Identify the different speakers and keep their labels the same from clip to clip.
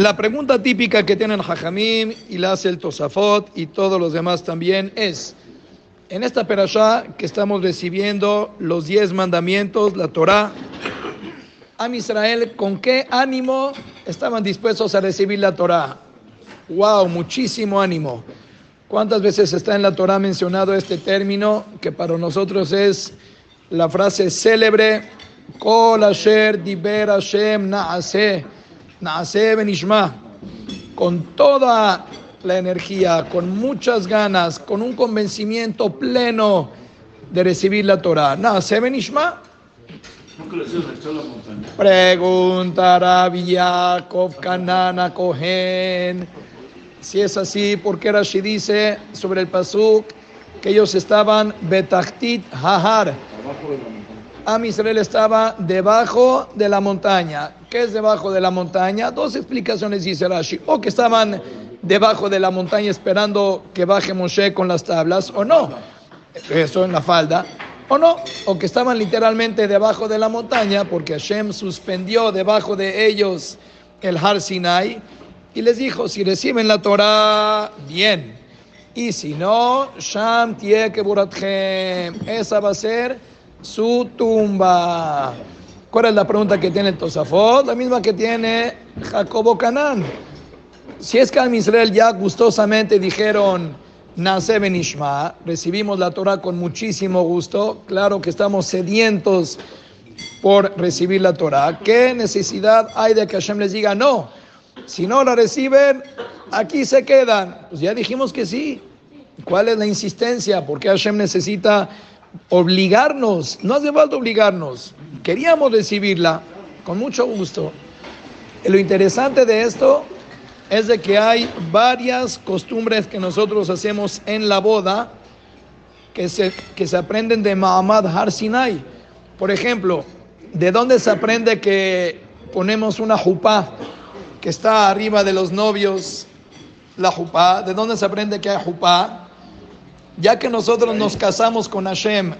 Speaker 1: La pregunta típica que tienen Jajamim y la hace el Tosafot y todos los demás también es, en esta perashá que estamos recibiendo los diez mandamientos, la Torah, Am Israel, ¿con qué ánimo estaban dispuestos a recibir la Torah? ¡Wow! Muchísimo ánimo. ¿Cuántas veces está en la Torah mencionado este término que para nosotros es la frase célebre, Kol Asher Diber Hashem Naase, Naase Benishma, con toda la energía, con muchas ganas, con un convencimiento pleno de recibir la Torah. Naase Benishma. Preguntará Yaakov Kanana Kohen. Si es así, ¿por qué Rashi dice sobre el Pasuk que ellos estaban Betachtit Hahar? Am Israel estaba debajo de la montaña. ¿Qué es debajo de la montaña? Dos explicaciones dice Rashi. O que estaban debajo de la montaña esperando que baje Moshe con las tablas, o no. Eso en la falda. O no, o que estaban literalmente debajo de la montaña porque Hashem suspendió debajo de ellos el Har Sinai y les dijo, si reciben la Torah, bien. Y si no, Sham Esa va a ser su tumba. ¿Cuál es la pregunta que tiene Tosafot? La misma que tiene Jacobo Canán. Si es que a Israel ya gustosamente dijeron, Nace Benishma, recibimos la Torah con muchísimo gusto, claro que estamos sedientos por recibir la Torah. ¿Qué necesidad hay de que Hashem les diga no? Si no la reciben, aquí se quedan. Pues ya dijimos que sí. ¿Cuál es la insistencia? ¿Por qué Hashem necesita obligarnos? No hace falta obligarnos. Queríamos recibirla con mucho gusto. Lo interesante de esto es de que hay varias costumbres que nosotros hacemos en la boda que se, que se aprenden de Mahamad Har Sinai. Por ejemplo, ¿de dónde se aprende que ponemos una jupá que está arriba de los novios, la jupá. ¿De dónde se aprende que hay jupá? Ya que nosotros nos casamos con Hashem,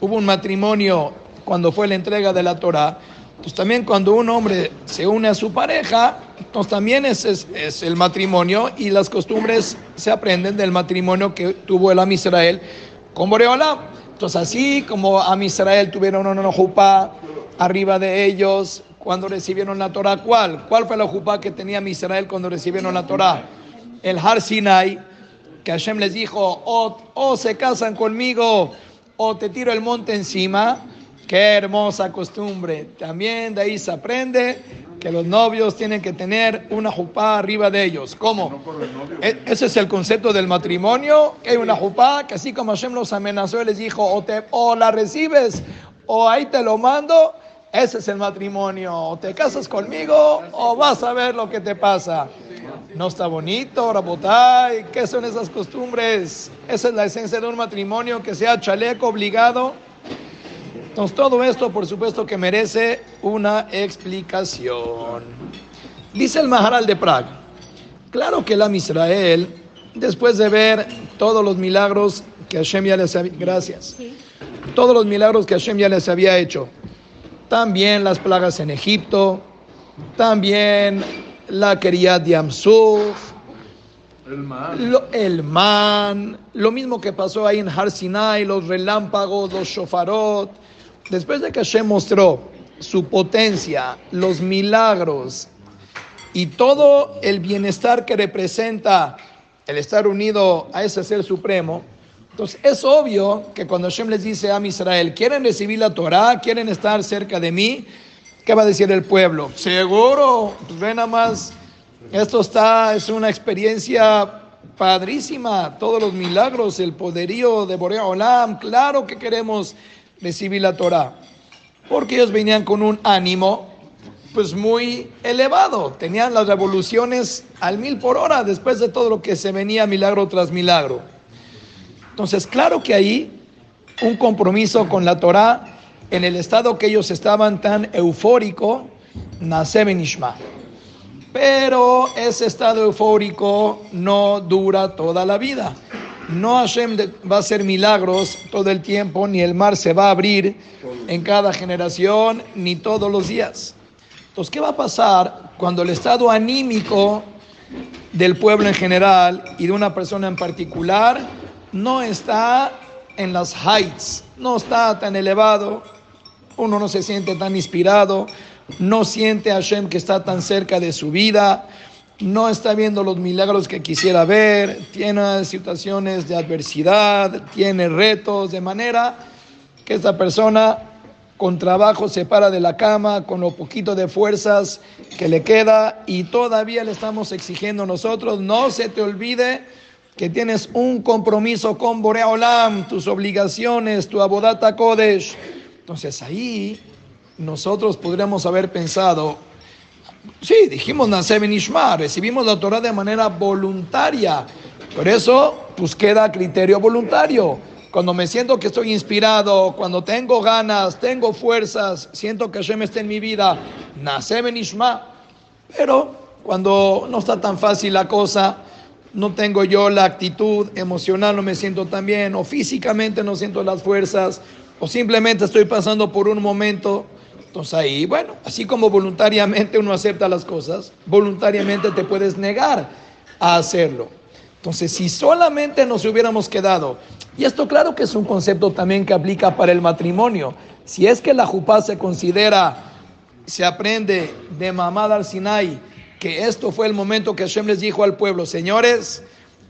Speaker 1: hubo un matrimonio cuando fue la entrega de la Torah, pues también cuando un hombre se une a su pareja, pues también es, es, el matrimonio y las costumbres se aprenden del matrimonio que tuvo el Am Israel con Boreola. Entonces así como Am Israel tuvieron una jupá arriba de ellos, cuando recibieron la Torah. ¿Cuál? ¿Cuál fue la jupá que tenía Israel cuando recibieron la Torah? El Har Sinai, que Hashem les dijo, o, se casan conmigo o te tiro el monte encima. Qué hermosa costumbre. También de ahí se aprende que los novios tienen que tener una jupá arriba de ellos. ¿Cómo? E, ese es el concepto del matrimonio, que hay una jupá, que así como Hashem los amenazó, les dijo, o, te, o la recibes o ahí te lo mando ese es el matrimonio. O te casas conmigo o vas a ver lo que te pasa. No está bonito, Rabotay. ¿Qué son esas costumbres? Esa es la esencia de un matrimonio que sea chaleco obligado. Entonces, todo esto, por supuesto, que merece una explicación. Dice el Maharal de Praga. Claro que el Am Israel, después de ver todos los milagros que Hashem ya les había, gracias, todos los milagros que Hashem ya les había hecho, también las plagas en Egipto, también la quería de Amsuf, el man. Lo, el man, lo mismo que pasó ahí en Har Sinai, los relámpagos, los shofarot. Después de que Hashem mostró su potencia, los milagros y todo el bienestar que representa el estar unido a ese ser supremo, entonces es obvio que cuando Hashem les dice a Israel, quieren recibir la Torah, quieren estar cerca de mí, ¿qué va a decir el pueblo? Seguro, pues ve nada más, esto está, es una experiencia padrísima, todos los milagros, el poderío de Borea Olam, claro que queremos recibir la Torah, porque ellos venían con un ánimo pues muy elevado, tenían las revoluciones al mil por hora después de todo lo que se venía milagro tras milagro. Entonces, claro que ahí un compromiso con la Torah en el estado que ellos estaban tan eufórico, nace Benishma. Pero ese estado eufórico no dura toda la vida. No Hashem va a hacer milagros todo el tiempo, ni el mar se va a abrir en cada generación, ni todos los días. Entonces, ¿qué va a pasar cuando el estado anímico del pueblo en general y de una persona en particular no está en las heights, no está tan elevado, uno no se siente tan inspirado, no siente a Hashem que está tan cerca de su vida, no está viendo los milagros que quisiera ver, tiene situaciones de adversidad, tiene retos, de manera que esta persona con trabajo se para de la cama, con lo poquito de fuerzas que le queda y todavía le estamos exigiendo nosotros, no se te olvide que tienes un compromiso con Borea Olam, tus obligaciones, tu abodata Kodesh. Entonces ahí nosotros podríamos haber pensado, sí, dijimos nacer Ishma, recibimos la Torah de manera voluntaria, por eso pues queda criterio voluntario. Cuando me siento que estoy inspirado, cuando tengo ganas, tengo fuerzas, siento que Hashem está en mi vida, nace Ishma. Pero cuando no está tan fácil la cosa, no tengo yo la actitud emocional, no me siento tan bien, o físicamente no siento las fuerzas, o simplemente estoy pasando por un momento entonces ahí, bueno, así como voluntariamente uno acepta las cosas, voluntariamente te puedes negar a hacerlo. Entonces, si solamente nos hubiéramos quedado, y esto claro que es un concepto también que aplica para el matrimonio, si es que la jupá se considera, se aprende de Mamad al Sinai, que esto fue el momento que Hashem les dijo al pueblo, señores,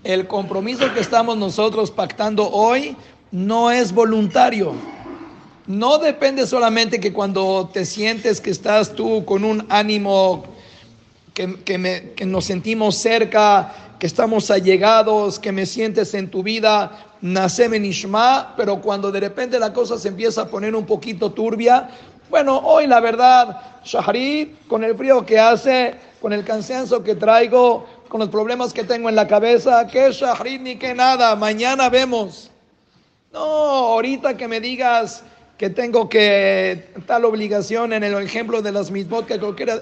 Speaker 1: el compromiso que estamos nosotros pactando hoy no es voluntario. No depende solamente que cuando te sientes que estás tú con un ánimo, que, nos sentimos cerca, que estamos allegados, que me sientes en tu vida, nace Ishma, pero cuando de repente la cosa se empieza a poner un poquito turbia, bueno, hoy la verdad, Shaharit, con el frío que hace, con el cansancio que traigo, con los problemas que tengo en la cabeza, que Shaharit ni que nada, mañana vemos. No, ahorita que me digas, que tengo que tal obligación en el ejemplo de las mismos que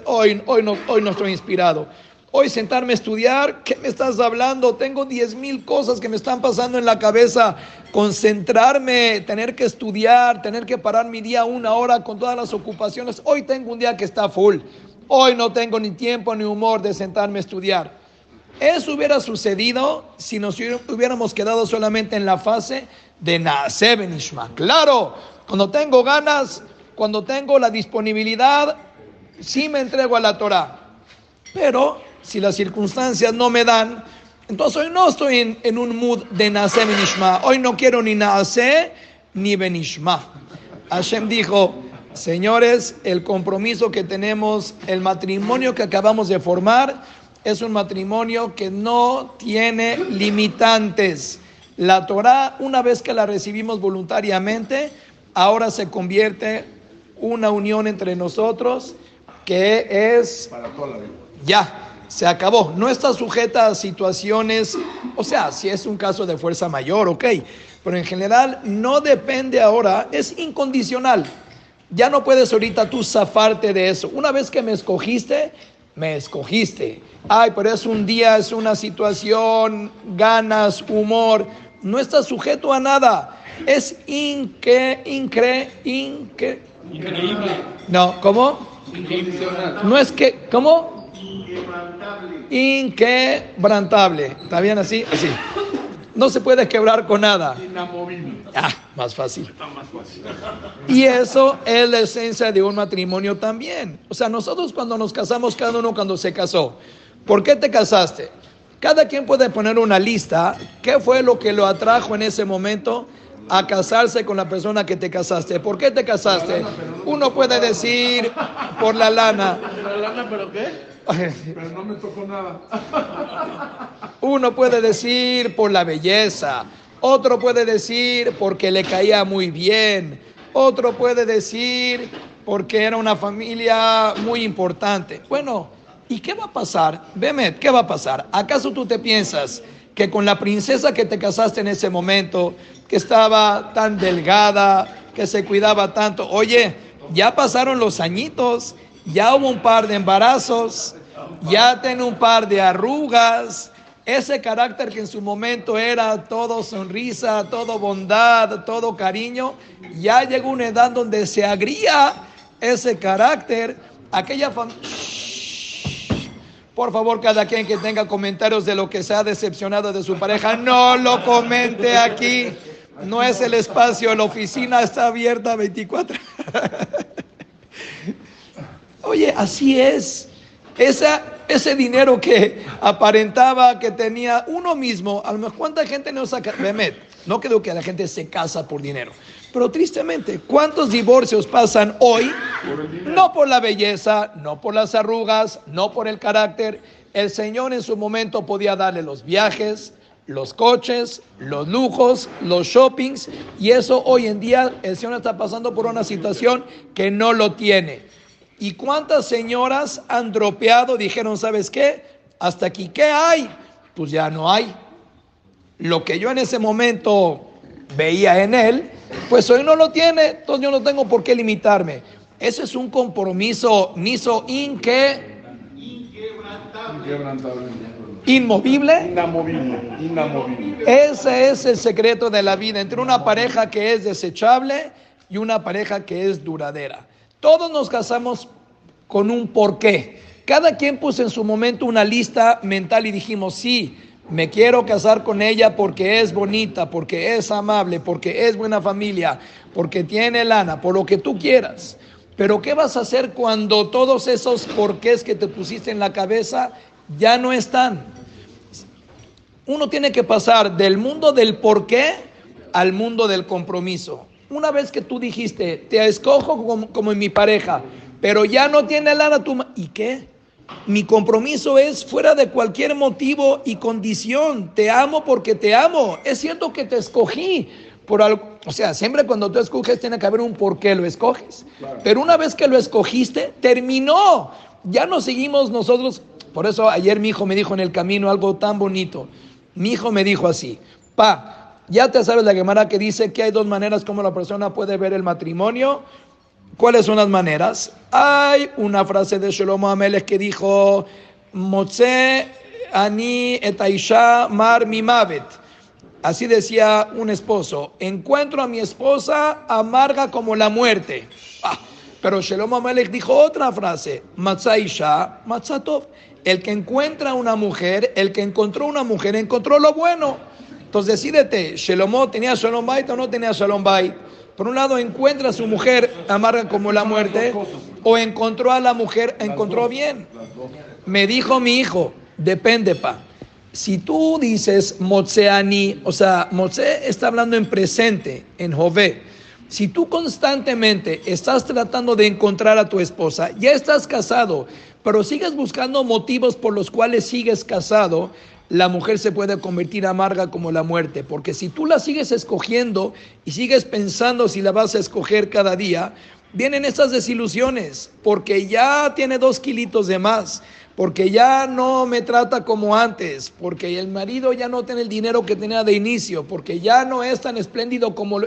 Speaker 1: hoy, hoy, no, hoy no estoy inspirado. Hoy sentarme a estudiar, ¿qué me estás hablando? Tengo diez mil cosas que me están pasando en la cabeza. Concentrarme, tener que estudiar, tener que parar mi día una hora con todas las ocupaciones. Hoy tengo un día que está full. Hoy no tengo ni tiempo ni humor de sentarme a estudiar. Eso hubiera sucedido si nos hubiéramos quedado solamente en la fase de Naaseh Benishma. Claro, cuando tengo ganas, cuando tengo la disponibilidad, sí me entrego a la Torah. Pero si las circunstancias no me dan, entonces hoy no estoy en, un mood de nacer Benishma. Hoy no quiero ni nacer ni Benishma. Hashem dijo, señores, el compromiso que tenemos, el matrimonio que acabamos de formar, es un matrimonio que no tiene limitantes. La Torah, una vez que la recibimos voluntariamente, ahora se convierte una unión entre nosotros que es ya se acabó. No está sujeta a situaciones o sea si es un caso de fuerza mayor ok pero en general no depende ahora es incondicional. Ya no puedes ahorita tú zafarte de eso. Una vez que me escogiste me escogiste. Ay pero es un día es una situación ganas humor. No estás sujeto a nada. Es incre, incre, incre, increíble. No, ¿cómo? No es que, ¿cómo? Inquebrantable. ¿Está bien así? Así. No se puede quebrar con nada. Ah, más fácil. Y eso es la esencia de un matrimonio también. O sea, nosotros cuando nos casamos, cada uno cuando se casó, ¿por qué te casaste? Cada quien puede poner una lista. ¿Qué fue lo que lo atrajo en ese momento? a casarse con la persona que te casaste. ¿Por qué te casaste? Uno puede decir por la lana. ¿La lana pero qué? Pero no me tocó nada. Uno puede decir por la belleza. Otro puede decir porque le caía muy bien. Otro puede decir porque era una familia muy importante. Bueno, ¿y qué va a pasar? Bemet, ¿qué va a pasar? ¿Acaso tú te piensas que con la princesa que te casaste en ese momento, que estaba tan delgada, que se cuidaba tanto, oye, ya pasaron los añitos, ya hubo un par de embarazos, ya tiene un par de arrugas, ese carácter que en su momento era todo sonrisa, todo bondad, todo cariño, ya llegó una edad donde se agría ese carácter aquella. Por favor, cada quien que tenga comentarios de lo que se ha decepcionado de su pareja, no lo comente aquí. No es el espacio, la oficina está abierta 24. Oye, así es. Esa, ese dinero que aparentaba que tenía uno mismo, a lo mejor cuánta gente no saca, no creo que la gente se casa por dinero, pero tristemente, ¿cuántos divorcios pasan hoy? No por la belleza, no por las arrugas, no por el carácter. El Señor en su momento podía darle los viajes, los coches, los lujos, los shoppings, y eso hoy en día el Señor está pasando por una situación que no lo tiene. ¿Y cuántas señoras han dropeado? Dijeron, ¿sabes qué? Hasta aquí, ¿qué hay? Pues ya no hay. Lo que yo en ese momento veía en él, pues hoy no lo tiene, entonces yo no tengo por qué limitarme. Ese es un compromiso niso inque, inmovible.
Speaker 2: Inamovible, inamovible.
Speaker 1: Ese es el secreto de la vida entre una pareja que es desechable y una pareja que es duradera. Todos nos casamos con un porqué. Cada quien puso en su momento una lista mental y dijimos, sí, me quiero casar con ella porque es bonita, porque es amable, porque es buena familia, porque tiene lana, por lo que tú quieras. Pero ¿qué vas a hacer cuando todos esos porqués que te pusiste en la cabeza ya no están? Uno tiene que pasar del mundo del porqué al mundo del compromiso. Una vez que tú dijiste, te escojo como, en mi pareja, pero ya no tiene lana tu... ¿Y qué? Mi compromiso es fuera de cualquier motivo y condición. Te amo porque te amo. Es cierto que te escogí por algo. O sea, siempre cuando tú escoges tiene que haber un por qué lo escoges. Pero una vez que lo escogiste, terminó. Ya no seguimos nosotros. Por eso ayer mi hijo me dijo en el camino algo tan bonito. Mi hijo me dijo así, pa, ya te sabes la Gemara que dice que hay dos maneras como la persona puede ver el matrimonio. ¿Cuáles son las maneras? Hay una frase de Shlomo Amelech que dijo, Motze ani etaisha mar mi mavet. Así decía un esposo, encuentro a mi esposa amarga como la muerte. Ah, pero Shlomo Amelech dijo otra frase, Matzaisha matzatov. El que encuentra una mujer, el que encontró una mujer, encontró lo bueno. Entonces decídete, Shalomó tenía Shalom Bait o no tenía Shalom Bait. Por un lado encuentra a su mujer amarga como la muerte o encontró a la mujer, encontró bien. Me dijo mi hijo, depende pa. Si tú dices Motseani, o sea, Motse está hablando en presente, en Jové. Si tú constantemente estás tratando de encontrar a tu esposa, ya estás casado, pero sigues buscando motivos por los cuales sigues casado, la mujer se puede convertir amarga como la muerte, porque si tú la sigues escogiendo y sigues pensando si la vas a escoger cada día, vienen esas desilusiones, porque ya tiene dos kilitos de más, porque ya no me trata como antes, porque el marido ya no tiene el dinero que tenía de inicio, porque ya no es tan espléndido como...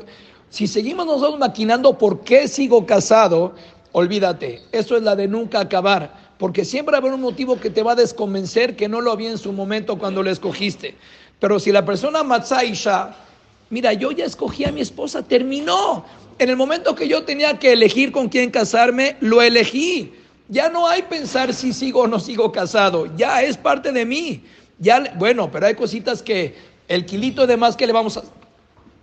Speaker 1: Si seguimos nosotros maquinando por qué sigo casado, olvídate, eso es la de nunca acabar porque siempre haber un motivo que te va a desconvencer que no lo había en su momento cuando lo escogiste. Pero si la persona Matzaisha, mira, yo ya escogí a mi esposa, terminó. En el momento que yo tenía que elegir con quién casarme, lo elegí. Ya no hay pensar si sigo o no sigo casado, ya es parte de mí. Ya, bueno, pero hay cositas que el kilito de más que le vamos a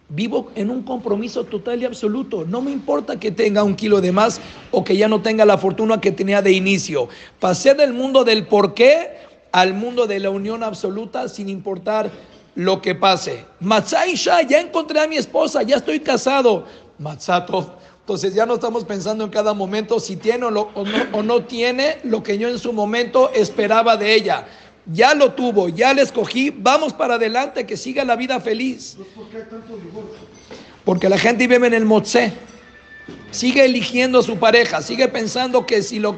Speaker 1: Vivo en un compromiso total y absoluto. No me importa que tenga un kilo de más o que ya no tenga la fortuna que tenía de inicio. Pasé del mundo del por qué al mundo de la unión absoluta sin importar lo que pase. Matzaisha, ya encontré a mi esposa, ya estoy casado. Matzato. Entonces ya no estamos pensando en cada momento si tiene o no tiene lo que yo en su momento esperaba de ella ya lo tuvo, ya le escogí, vamos para adelante, que siga la vida feliz. Porque la gente vive en el motze, sigue eligiendo a su pareja, sigue pensando que si lo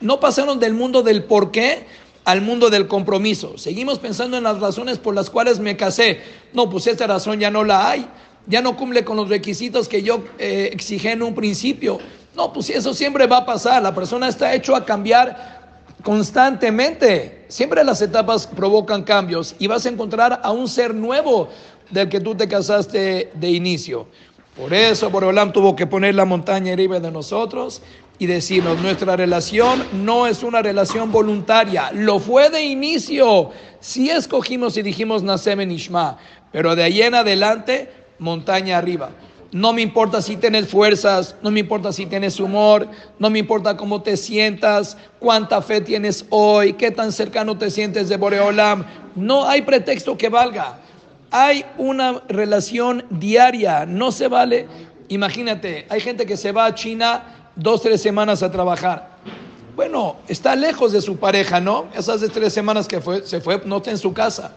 Speaker 1: no pasaron del mundo del por qué al mundo del compromiso. Seguimos pensando en las razones por las cuales me casé. No, pues esta razón ya no la hay. Ya no cumple con los requisitos que yo eh, exigí en un principio. No, pues eso siempre va a pasar. La persona está hecho a cambiar constantemente. Siempre las etapas provocan cambios y vas a encontrar a un ser nuevo del que tú te casaste de inicio. Por eso Borolam tuvo que poner la montaña arriba de nosotros y decirnos, nuestra relación no es una relación voluntaria, lo fue de inicio. Si escogimos y dijimos Nasem Ishma, pero de ahí en adelante, montaña arriba. No me importa si tienes fuerzas, no me importa si tienes humor, no me importa cómo te sientas, cuánta fe tienes hoy, qué tan cercano te sientes de Boreolam. No hay pretexto que valga. Hay una relación diaria, no se vale. Imagínate, hay gente que se va a China dos, tres semanas a trabajar. Bueno, está lejos de su pareja, ¿no? Esas tres semanas que fue, se fue, no está en su casa.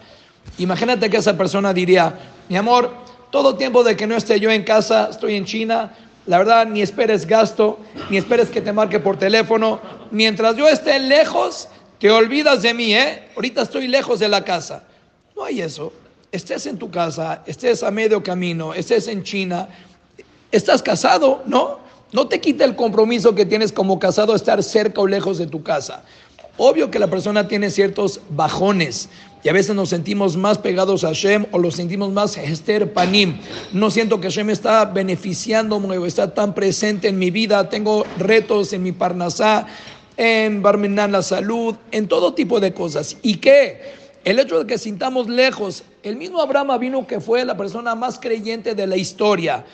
Speaker 1: Imagínate que esa persona diría, mi amor, todo tiempo de que no esté yo en casa, estoy en China, la verdad, ni esperes gasto, ni esperes que te marque por teléfono. Mientras yo esté lejos, te olvidas de mí, ¿eh? Ahorita estoy lejos de la casa. No hay eso. Estés en tu casa, estés a medio camino, estés en China, estás casado, ¿no? No te quita el compromiso que tienes como casado estar cerca o lejos de tu casa. Obvio que la persona tiene ciertos bajones y a veces nos sentimos más pegados a Hashem o lo sentimos más Hester Panim. No siento que Hashem está beneficiándome o está tan presente en mi vida. Tengo retos en mi Parnasá, en Barminan la salud, en todo tipo de cosas. ¿Y qué? El hecho de que sintamos lejos, el mismo Abraham vino que fue la persona más creyente de la historia.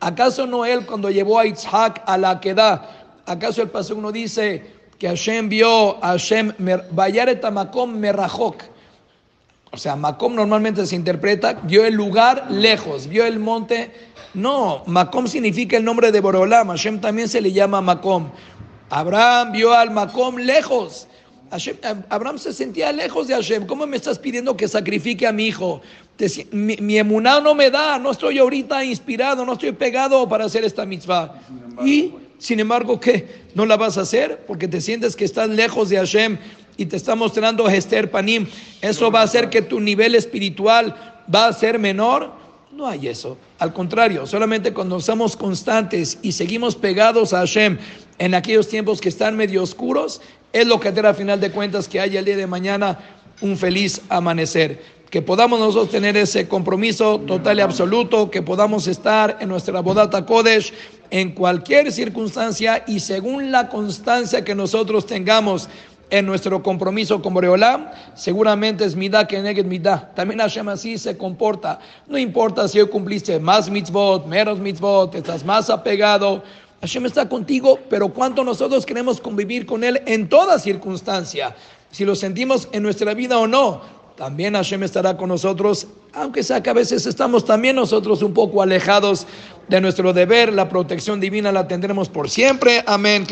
Speaker 1: ¿Acaso no él cuando llevó a Isaac a la queda? ¿Acaso el paso uno dice que Hashem vio a Hashem Bayaret Makom Merahok? O sea, Macom normalmente se interpreta, vio el lugar lejos, vio el monte. No, Macom significa el nombre de Borolam. Hashem también se le llama Macom. Abraham vio al Macom lejos. Abraham se sentía lejos de Hashem. ¿Cómo me estás pidiendo que sacrifique a mi hijo? mi, mi emuná no me da, no estoy ahorita inspirado, no estoy pegado para hacer esta mitzvah. Y, sin embargo, ¿qué? ¿No la vas a hacer? Porque te sientes que estás lejos de Hashem y te está mostrando Esther Panim, ¿eso va a hacer que tu nivel espiritual va a ser menor? No hay eso. Al contrario, solamente cuando somos constantes y seguimos pegados a Hashem en aquellos tiempos que están medio oscuros, es lo que hará a final de cuentas que haya el día de mañana un feliz amanecer. Que podamos nosotros tener ese compromiso total y absoluto, que podamos estar en nuestra bodata Kodesh en cualquier circunstancia y según la constancia que nosotros tengamos en nuestro compromiso con Boreolam, seguramente es midá que negue midá. También Hashem así se comporta. No importa si hoy cumpliste más mitzvot, menos mitzvot, estás más apegado. Hashem está contigo, pero cuánto nosotros queremos convivir con Él en toda circunstancia, si lo sentimos en nuestra vida o no. También Hashem estará con nosotros, aunque sea que a veces estamos también nosotros un poco alejados de nuestro deber, la protección divina la tendremos por siempre. Amén.